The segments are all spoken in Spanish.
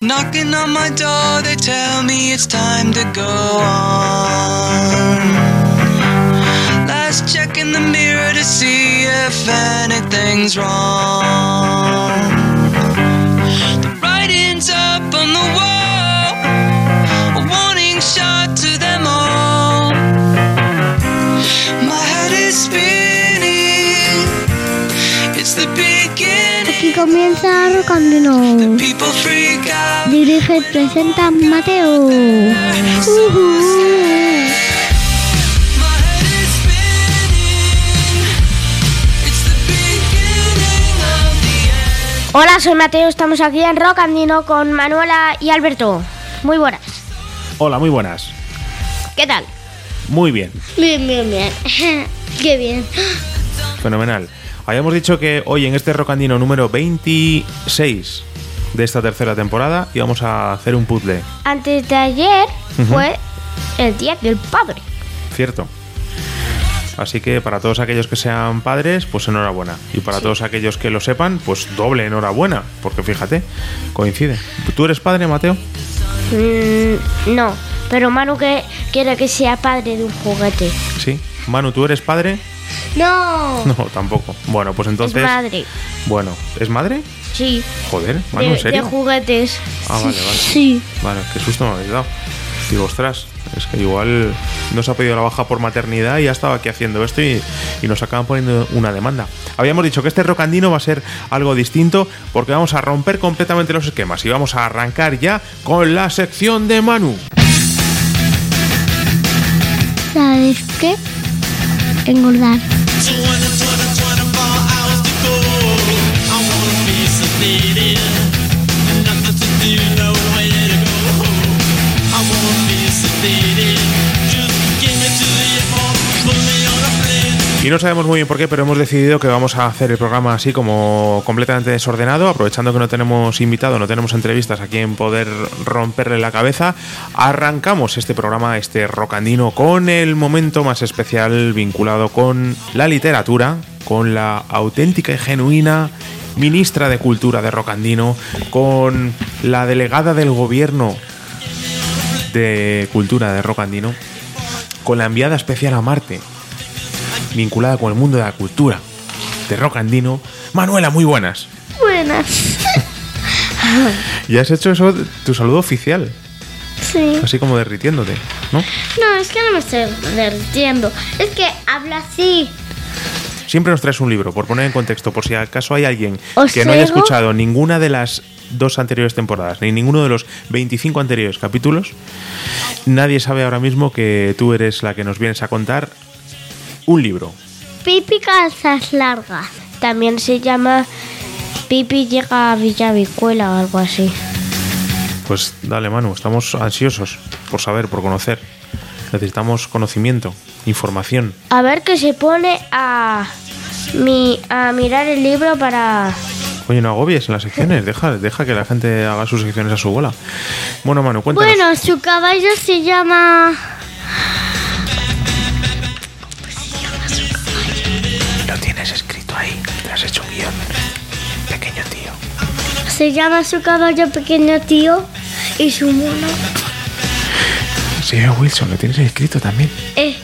Knocking on my door, they tell me it's time to go on. Last check in the mirror to see if anything's wrong. The writing's up on the wall, a warning shot to them comienza out. Dirige y presenta Mateo. Hola, soy Mateo, estamos aquí en Rock Andino con Manuela y Alberto. Muy buenas. Hola, muy buenas. ¿Qué tal? Muy bien, Bien, bien, bien. Qué bien. fenomenal. Habíamos dicho que hoy en este Rocandino número 26 de esta tercera temporada íbamos a hacer un puzzle, Antes de ayer fue el día del padre. ¿cierto? Así que para todos aquellos que sean padres, pues enhorabuena. Y para todos aquellos que lo sepan, pues doble enhorabuena. Porque fíjate, coincide. ¿Tú eres padre, Mateo? Mm, no, pero Manu que quiere que sea padre de un juguete. Sí. Manu, ¿tú eres padre? No. No, tampoco. Bueno, pues entonces... es madre. Bueno, ¿es madre? Sí, Joder, Manu, de, ¿en de serio? juguetes. Ah, vale, vale. Sí. Vale, qué susto me habéis dado. Digo, ostras, es que igual no se ha pedido la baja por maternidad y ya estaba aquí haciendo esto y, y nos acaban poniendo una demanda. Habíamos dicho que este rocandino va a ser algo distinto porque vamos a romper completamente los esquemas y vamos a arrancar ya con la sección de Manu. ¿Sabes qué? Engordar. Y no sabemos muy bien por qué, pero hemos decidido que vamos a hacer el programa así como completamente desordenado, aprovechando que no tenemos invitado, no tenemos entrevistas a quien poder romperle la cabeza. Arrancamos este programa, este rocandino, con el momento más especial vinculado con la literatura, con la auténtica y genuina ministra de Cultura de Rocandino, con la delegada del gobierno de Cultura de Rocandino, con la enviada especial a Marte, vinculada con el mundo de la cultura de rock andino. Manuela, muy buenas. Buenas. Ya has hecho eso, tu saludo oficial, Sí. así como derritiéndote, ¿no? No, es que no me estoy derritiendo. Es que habla así. Siempre nos traes un libro, por poner en contexto, por si acaso hay alguien ¿Os que no haya traigo? escuchado ninguna de las dos anteriores temporadas, ni ninguno de los 25 anteriores capítulos, nadie sabe ahora mismo que tú eres la que nos vienes a contar un libro. Pipi calzas largas. También se llama Pipi llega a Villavicuela o algo así. Pues dale, Manu, estamos ansiosos por saber, por conocer. Necesitamos conocimiento, información. A ver que se pone a, mi, a mirar el libro para... Oye, no agobies en las secciones, deja, deja que la gente haga sus secciones a su bola. Bueno, Manu, cuéntanos. Bueno, su caballo se llama. Se llama su caballo pequeño tío y su mono. Sí, Wilson, lo tienes escrito también. Eh,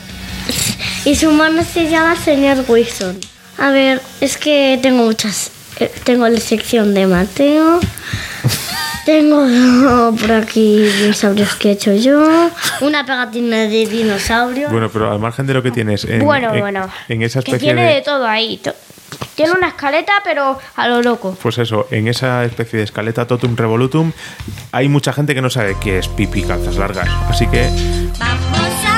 y su mono se llama señor Wilson. A ver, es que tengo muchas. eh, tengo la sección de Mateo. Tengo por aquí dinosaurios que he hecho yo. Una pegatina de dinosaurio. Bueno, pero al margen de lo que tienes en, bueno, en- bueno. en esa que especie tiene de de... todo ahí. to- Tiene una escaleta, pero a lo loco. Pues eso, en esa especie de escaleta totum revolutum hay mucha gente que no sabe qué es pipi calzas largas. Así que Vamos a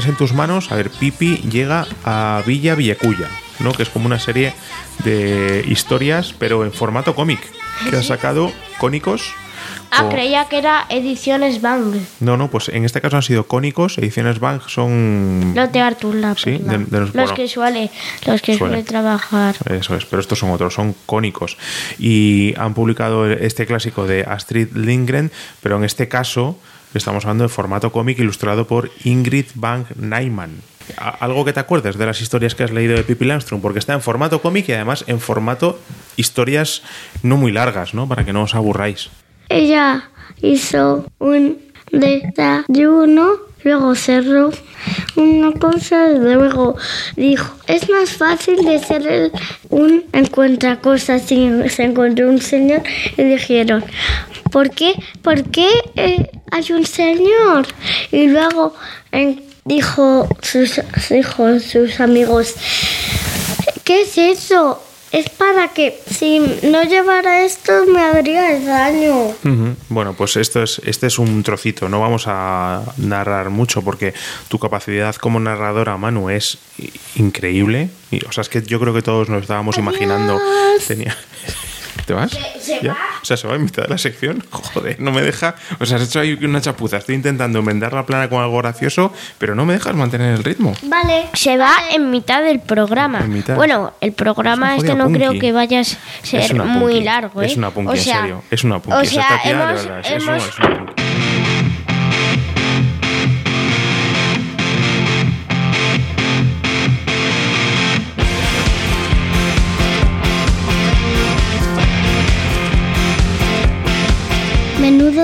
tienes en tus manos, a ver, Pipi llega a Villa Villacuya, ¿no? Que es como una serie de historias, pero en formato cómic, que ha sacado Cónicos Ah, creía que era Ediciones Bang. No, no, pues en este caso han sido cónicos. Ediciones Bank son. Los de Artur la Sí, de los- los bueno. que suele, los que Suele. suele trabajar. Eso es, pero estos son otros, son cónicos. Y han publicado este clásico de Astrid Lindgren, pero en este caso estamos hablando de formato cómic ilustrado por Ingrid Bang Nyman. Algo que te acuerdes de las historias que has leído de Pippi Langstrom, porque está en formato cómic y además en formato historias no muy largas, ¿no? Para que no os aburráis. Ella hizo un desayuno, luego cerró una cosa y luego dijo, es más fácil de el- un encuentra cosas y se encontró un señor y dijeron, ¿por qué? ¿Por qué eh, hay un señor? Y luego en- dijo sus, dijo sus amigos, ¿qué es eso? Es para que si no llevara esto me haría daño. Bueno, pues esto es, este es un trocito, no vamos a narrar mucho porque tu capacidad como narradora, Manu, es increíble. Y, o sea, es que yo creo que todos nos estábamos imaginando. Tenía... ¿Te vas? ¿Ya? O sea, se va en mitad de la sección. Joder, no me deja. O sea, has hecho ahí una chapuza. Estoy intentando enmendar la plana con algo gracioso, pero no me dejas mantener el ritmo. Vale. Se va en mitad del programa. En mitad. Bueno, el programa Es este no creo que vaya a ser muy largo. ¿eh? Es una punky, O sea, en serio. Es una punky. O sea, hemos, hemos- es una punky.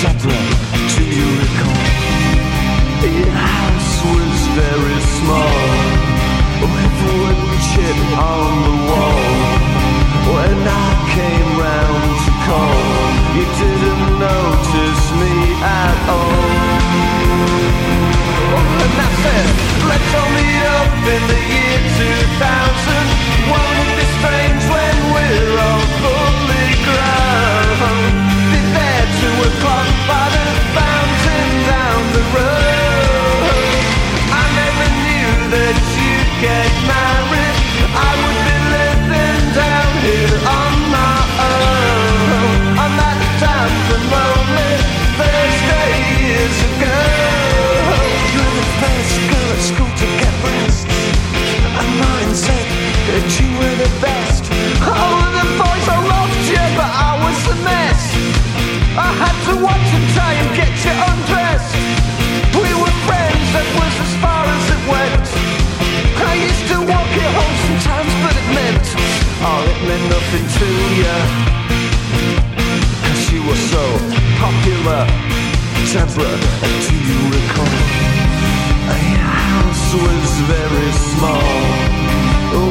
Oh, do you recall? House was very small With on the wall When I came round to call You didn't notice me at all And I said, let's all meet up in the to you Cause you were so popular Deborah, do you recall? Your house was very small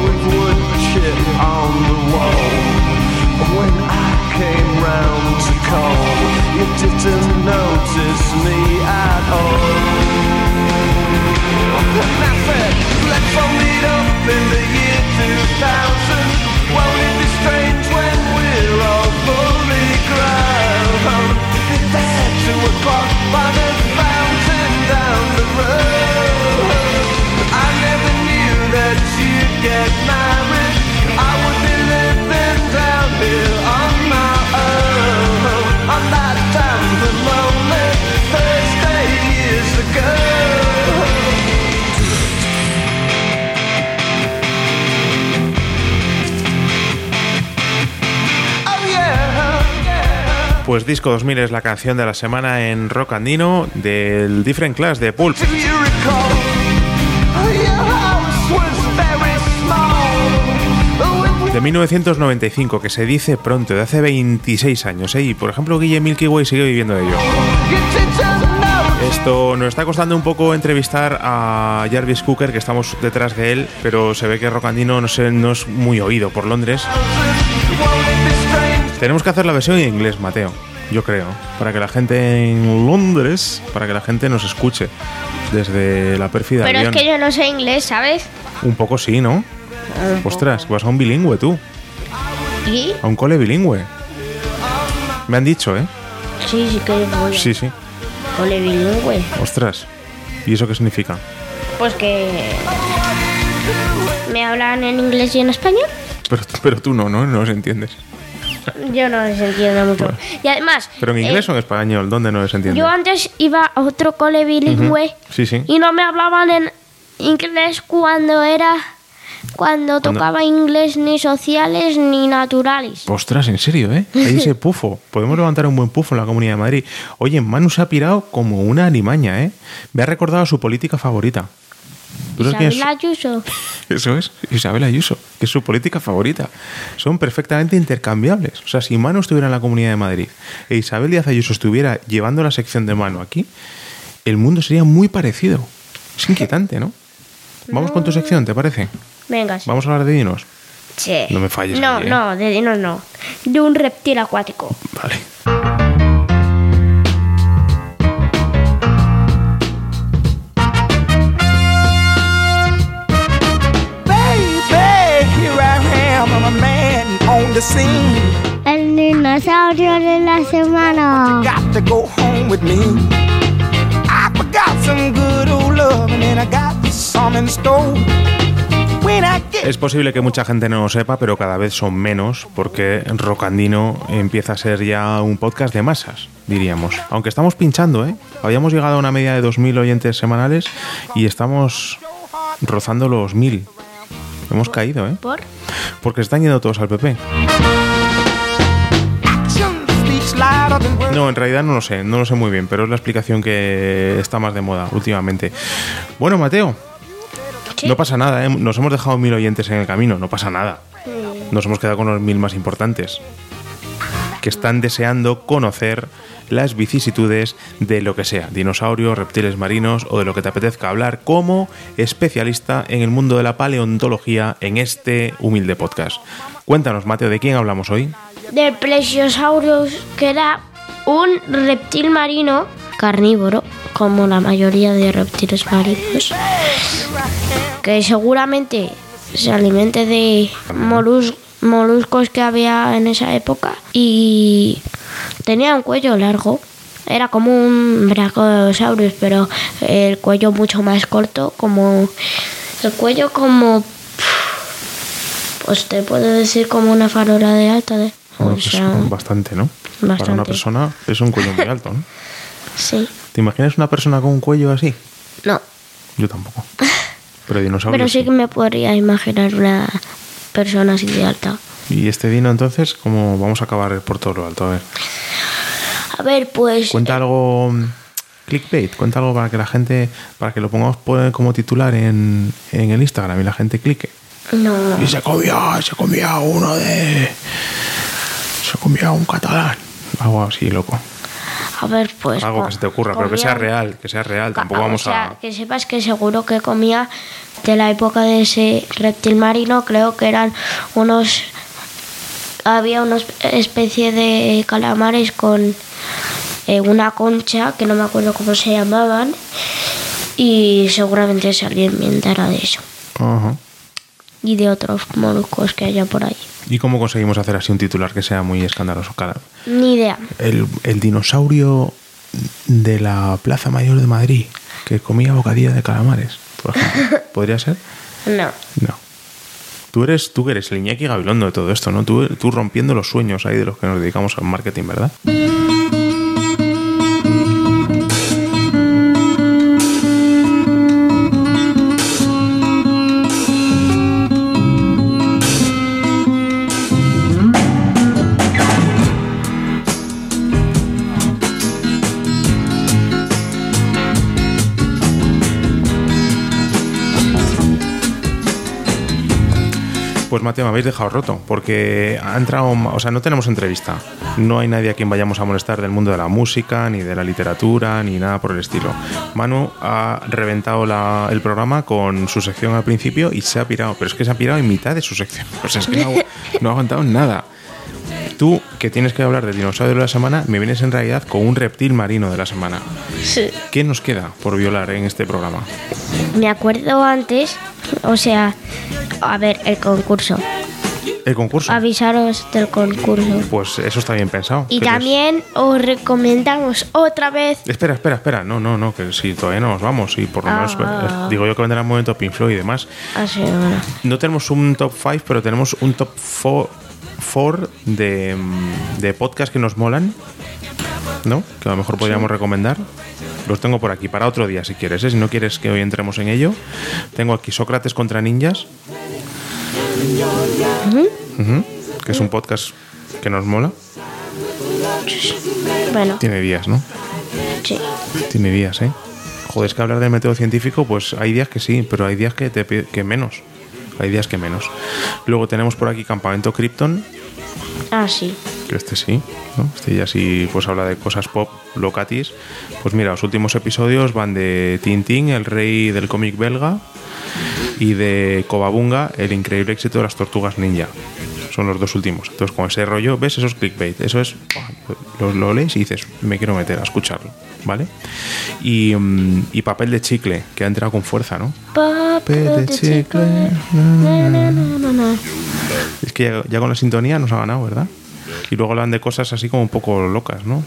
With wood chip on the wall. When I came round to call You didn't notice me at all. And I said, let's all meet up in the year 2000 Pues Disco 2000 es la canción de la semana en Rock Andino del Different Class de Pulp. De 1995, que se dice pronto, de hace 26 años. ¿eh? Y por ejemplo, Guille Milky Way sigue viviendo de ello. Esto nos está costando un poco entrevistar a Jarvis Cooker, que estamos detrás de él, pero se ve que Rocandino no, sé, no es muy oído por Londres. Tenemos que hacer la versión en inglés, Mateo, yo creo, para que la gente en Londres, para que la gente nos escuche desde la pérfida Pero es avión. que yo no sé inglés, ¿sabes? Un poco sí, ¿no? Ostras, vas a un bilingüe tú, ¿Y? a un cole bilingüe. Me han dicho, ¿eh? Sí, sí que voy. Sí, sí. Cole bilingüe. Ostras. ¿Y eso qué significa? Pues que... ¿Me hablan en inglés y en español? Pero, pero tú no, ¿no? No los entiendes. Yo no les entiendo mucho. Bueno. Y además... ¿Pero en eh, inglés o en español? ¿Dónde no les entiendes? Yo antes iba a otro cole bilingüe Sí, sí. y no me hablaban en inglés cuando era cuando tocaba inglés ni sociales ni naturales. Ostras, en serio, ¿eh? Hay ese pufo. Podemos levantar un buen pufo en la Comunidad de Madrid. Oye, Manu se ha pirado como una alimaña, ¿eh? Me ha recordado su política favorita. ¿Tú sabes quién Isabel es? Ayuso. Eso es, Isabel Ayuso, que es su política favorita. Son perfectamente intercambiables. O sea, si Manu estuviera en la Comunidad de Madrid e Isabel Díaz Ayuso estuviera llevando la sección de Manu aquí, el mundo sería muy parecido. Es inquietante, ¿no? Vamos con tu sección, ¿te parece? Venga, sí. Vamos a hablar de dinos. Sí. No me falles No, ¿eh? no, de dinos no. De un reptil acuático. Vale. In store. When I get Es posible que mucha gente no lo sepa, pero cada vez son menos, porque Rocandino empieza a ser ya un podcast de masas, diríamos. Aunque estamos pinchando, ¿eh? Habíamos llegado a una media de 2.000 oyentes semanales y estamos rozando los 1.000. Hemos caído, ¿eh? ¿Por? Porque están yendo todos al PP. No, en realidad no lo sé, no lo sé muy bien, pero es la explicación que está más de moda últimamente. Bueno, Mateo, Sí. no pasa nada, ¿eh? nos hemos dejado mil oyentes en el camino, no pasa nada. Nos hemos quedado con los mil más importantes, que están deseando conocer las vicisitudes de lo que sea, dinosaurios, reptiles marinos o de lo que te apetezca hablar como especialista en el mundo de la paleontología en este humilde podcast. Cuéntanos, Mateo, ¿de quién hablamos hoy? Del Plesiosaurus, que era un reptil marino carnívoro, como la mayoría de reptiles marinos, que seguramente se alimente de molus- moluscos que había en esa época y tenía un cuello largo. Era como un Brachiosaurus, pero el cuello mucho más corto, como el cuello como pues te puedo decir como una farola de alta de Bueno, pues sea, bastante, ¿no? Para una persona es un cuello muy alto, ¿no? sí ¿Te imaginas una persona con un cuello así? no Yo tampoco. Pero dinosaurio pero sí que me podría imaginar una persona así de alta Y este dino entonces, ¿cómo vamos a acabar por todo lo alto? A ver, a ver pues cuenta algo mm, clickbait, cuenta algo para que la gente, para que lo pongamos por- como titular en, en el Instagram y la gente clique. no Y se comía, se comía uno de... Se comía un catalán. Algo así, loco. a ver pues Algo que se te ocurra, pero que sea real, que sea real. Tampoco o vamos sea, a... que sepas que seguro que comía de la época de ese reptil marino creo que eran unos había una especie de calamares con eh, una concha que no me acuerdo cómo se llamaban y seguramente se alimentara de eso Ajá. y de otros moluscos que haya por ahí. ¿Y cómo conseguimos hacer así un titular que sea muy escandaloso? Cara? Ni idea. El, el dinosaurio de la Plaza Mayor de Madrid que comía bocadilla de calamares, por ejemplo. ¿Podría ser? No. No. Tú eres, tú eres el Iñaki Gabilondo de todo esto, ¿no? Tú, tú rompiendo los sueños ahí de los que nos dedicamos al marketing, ¿verdad? Me habéis dejado roto, porque ha entrado, o sea, no tenemos entrevista. No hay nadie a quien vayamos a molestar del mundo de la música, ni de la literatura, ni nada por el estilo. Manu ha reventado la- el programa con su sección al principio y se ha pirado, pero es que se ha pirado en mitad de su sección. No, ha- no ha aguantado nada. Tú, que tienes que hablar del dinosaurio de la semana, me vienes en realidad con un reptil marino de la semana. Sí. ¿Qué nos queda por violar en este programa? Me acuerdo antes, o sea, a ver, el concurso. El concurso. Avisaros del concurso. Pues eso está bien pensado. Y también os recomendamos otra vez. Espera, espera, espera. No, no, no, que si todavía no nos vamos. Y por lo menos, Ah. eh, digo yo que vendrá un momento Pink Floyd y demás. Así, bueno. No tenemos un top 5, pero tenemos un top 4 de, mm, de podcast que nos molan. ¿No? Que a lo mejor podríamos recomendar. Los tengo por aquí para otro día si quieres. ¿eh? Si no quieres que hoy entremos en ello. Tengo aquí Sócrates contra ninjas. Que es un podcast que nos mola. Bueno, Tiene días, ¿no? sí. Tiene días, ¿eh? Joder, es que hablar del método científico, pues hay días que sí, pero hay días que, te, que menos. Hay días que menos. Luego tenemos por aquí Campamento Krypton, Ah, sí. que este sí, ¿no? Este ya sí pues habla de cosas pop, locatis. Pues mira, los últimos episodios van de Tintín, el rey del cómic belga, y de Cobabunga, el increíble éxito de las tortugas ninja. Son los dos últimos. Entonces, con ese rollo, ¿ves? Eso es clickbait. Eso es. Lo, lo lees y dices, me quiero meter a escucharlo, ¿vale? Y, mm, y papel de chicle, que ha entrado con fuerza, ¿no? Papel de chicle. Na, na, na, na, na. Es que ya, ya con la sintonía nos ha ganado, ¿verdad? Y luego hablan de cosas así como un poco locas, ¿no?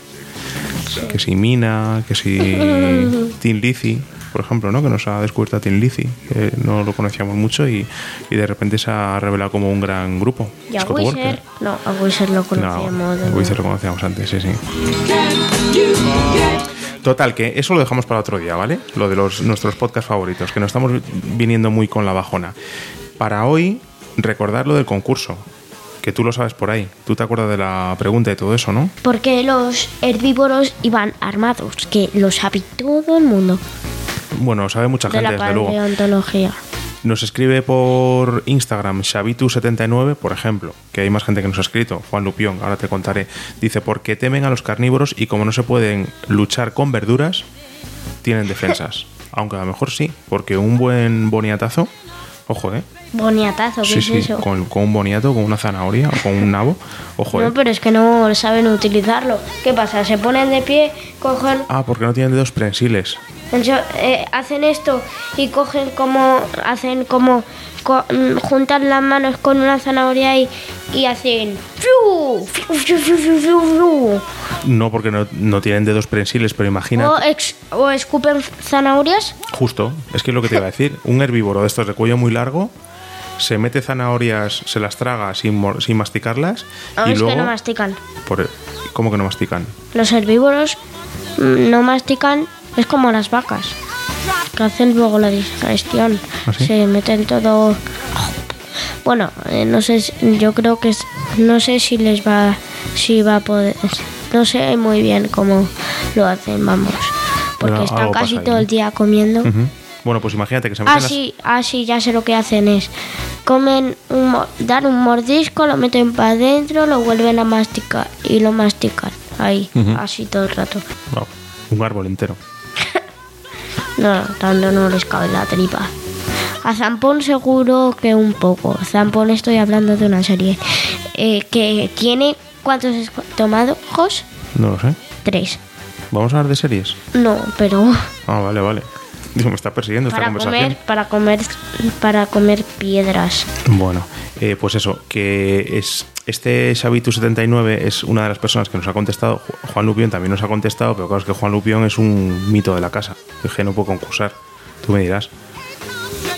Que si Mina, que si Tin Lizzy, por ejemplo, ¿no? Que nos ha descubierto a Tin Lizzy, que no lo conocíamos mucho y, y de repente se ha revelado como un gran grupo. Y a Wizard. No, a Wizard lo No, conocíamos. de Wizard lo conocíamos antes, sí, sí. Total, que eso lo dejamos para otro día, ¿vale? Lo de los, nuestros podcast favoritos, que nos estamos viniendo muy con la bajona. Para hoy, recordar lo del concurso, que tú lo sabes por ahí. Tú te acuerdas de la pregunta y todo eso, ¿no? Porque los herbívoros iban armados, que lo sabe todo el mundo Bueno, sabe mucha de gente, la desde luego. paleontología. Nos escribe por Instagram Xavitu79, por ejemplo, que hay más gente que nos ha escrito, Juan Lupión, ahora te contaré. Dice, porque temen a los carnívoros y como no se pueden luchar con verduras, tienen defensas. Aunque a lo mejor sí, porque un buen boniatazo, ojo, ¿eh? Boniatazo, ¿qué Sí, es sí, eso? con, con un boniato, con una zanahoria o con un nabo, ojo, ¿eh? No, pero es que no saben utilizarlo. ¿Qué pasa? Se ponen de pie, cogen, Ah, porque no tienen dedos prensiles. encho- eh, hacen esto y cogen como, hacen como, co- juntan las manos con una zanahoria y, y hacen, ¡fiu! ¡fiu, fiu, fiu, fiu, fiu, fiu! No, porque no, no tienen dedos prensiles, pero imagina. O, ex- o escupen zanahorias. Justo, es que es lo que te iba a decir. Un herbívoro de estos de cuello muy largo se mete zanahorias, se las traga sin, sin masticarlas No, y es luego. que no mastican. por- ¿Cómo que no mastican? Los herbívoros mm, no mastican, es como las vacas, que hacen luego la digestión. ¿Ah, sí? Se meten todo. Bueno, eh, no sé, yo creo que es- no sé si les va, si va a poder, no sé muy bien cómo lo hacen, vamos, porque Pero están casi ahí, todo el día comiendo. Bueno, pues imagínate que se meten Ah, las- sí, ah, sí, ya sé lo que hacen es comen, un, dan un mordisco, lo meten para adentro, lo vuelven a masticar y lo mastican ahí, así todo el rato. Wow, un árbol entero. No, tanto no les cabe la tripa. A Zampón seguro que un poco. Zampón estoy hablando de una serie eh, que tiene cuántos estómagos? No lo sé. Tres. Vamos a hablar de series. No, pero Ah, vale, vale. Digo, me está persiguiendo esta para conversación. comer, para comer, para comer piedras. Bueno, eh, pues eso, que es este Xavitu79 es una de las personas que nos ha contestado. Ju- Juan Lupión también nos ha contestado, pero claro, es que Juan Lupión es un mito de la casa. Que no puede concursar. Tú me dirás.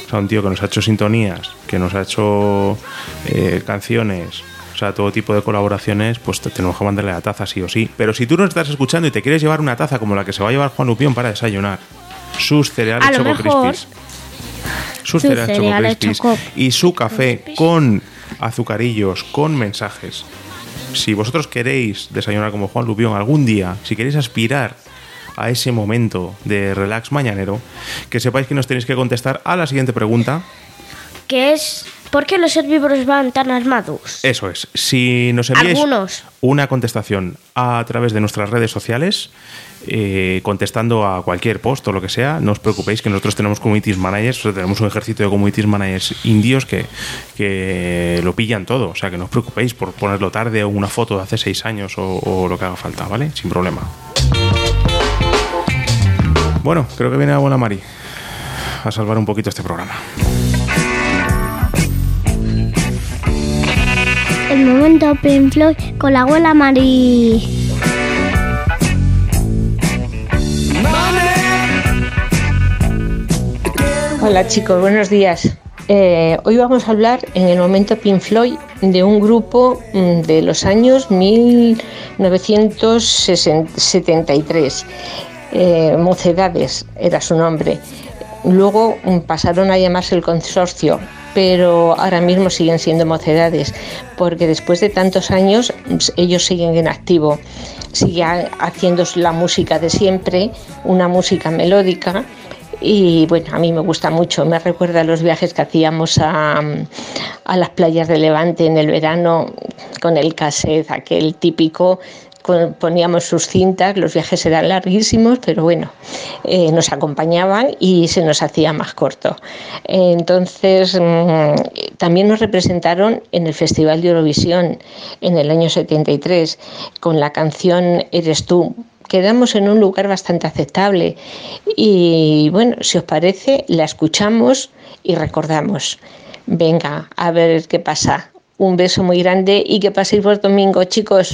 O sea, un tío que nos ha hecho sintonías, que nos ha hecho eh, canciones, o sea, todo tipo de colaboraciones, pues te- tenemos que mandarle la taza sí o sí. Pero si tú nos estás escuchando y te quieres llevar una taza como la que se va a llevar Juan Lupión para desayunar, sus cereales A Choco Crispies, sus Sus cereales Choco cereales Crispies y su café con azucarillos, con mensajes. Si vosotros queréis desayunar como Juan Lupión algún día, si queréis aspirar a ese momento de relax mañanero, que sepáis que nos tenéis que contestar a la siguiente pregunta. Que es ¿por qué los herbívoros van tan armados? Eso es. Si nos enviáis Algunos. una contestación a través de nuestras redes sociales, eh, contestando a cualquier post o lo que sea, no os preocupéis que nosotros tenemos communities managers, o sea, tenemos un ejército de communities managers indios que, que lo pillan todo. O sea, que no os preocupéis por ponerlo tarde o una foto de hace seis años o, o lo que haga falta, ¿vale? Sin problema. Bueno, creo que viene la buena Mari a salvar un poquito este programa. Momento Pink con la abuela Mari. Hola chicos, buenos días. Eh, hoy vamos a hablar en el momento Pink Floyd de un grupo mm, de los años 1973. Eh, Mocedades era su nombre. Luego mm, pasaron a llamarse el consorcio, pero ahora mismo siguen siendo Mocedades, porque después de tantos años mm, ellos siguen en activo. Siguen haciendo la música de siempre, una música melódica y bueno, a mí me gusta mucho, me recuerda a los viajes que hacíamos a, a las playas de Levante en el verano con el cassette, aquel típico, poníamos sus cintas, los viajes eran larguísimos, pero bueno, eh, nos acompañaban y se nos hacía más corto. Entonces, mm, también nos representaron en el Festival de Eurovisión en el año 73 con la canción Eres tú, quedamos en un lugar bastante aceptable y bueno, si os parece, la escuchamos y recordamos. Venga, a ver qué pasa. Un beso muy grande y que paséis buen domingo, chicos.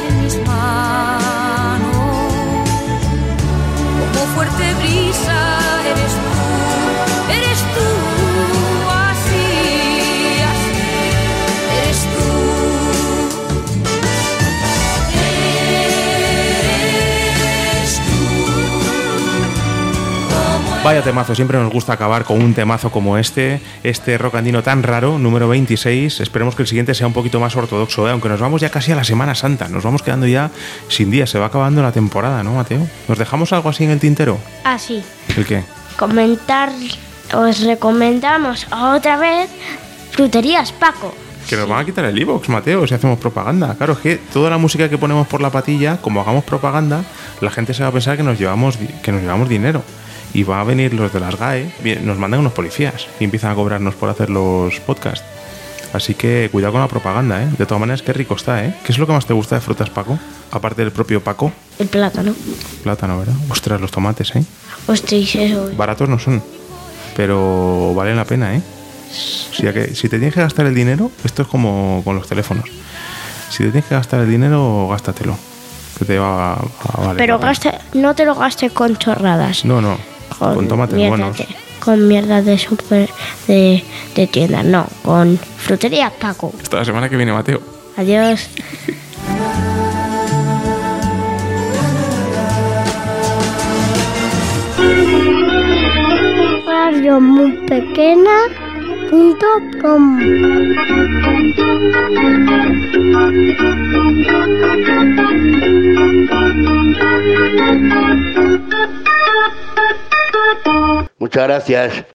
como fuerte brisa eres tú, Vaya temazo, siempre nos gusta acabar con un temazo como este, este rock andino tan raro, número 26. Esperemos que el siguiente sea un poquito más ortodoxo, ¿eh? aunque nos vamos ya casi a la Semana Santa, nos vamos quedando ya sin días, se va acabando la temporada, ¿no, Mateo? ¿Nos dejamos algo así en el tintero? Así, ¿El qué? comentar, os recomendamos otra vez Fruterías Paco. Que nos van a quitar el iVox, Mateo, si hacemos propaganda. Claro, es que toda la música que ponemos por la patilla, como hagamos propaganda, la gente se va a pensar que nos llevamos, que nos llevamos dinero. Y va a venir los de las GAE, nos mandan unos policías y empiezan a cobrarnos por hacer los podcasts. Así que cuidado con la propaganda, ¿eh? De todas maneras, qué rico está, ¿eh? ¿Qué es lo que más te gusta de frutas, Paco? Aparte del propio Paco, El plátano. plátano, ¿verdad? Ostras, los tomates, ¿eh? Ostras, eso. Baratos no son, pero valen la pena, ¿eh? Si, que- si te tienes que gastar el dinero, esto es como con los teléfonos. Si te tienes que gastar el dinero, gástatelo. Que te va a, a valer Pero gaste, no te lo gastes con chorradas. No, no. Con, tomates mierda buenos. de- con mierda de super de, de tiendas, no, con fruterías Paco. Hasta la semana que viene, Mateo. Adiós. Radio muy pequeña punto com. Muchas gracias.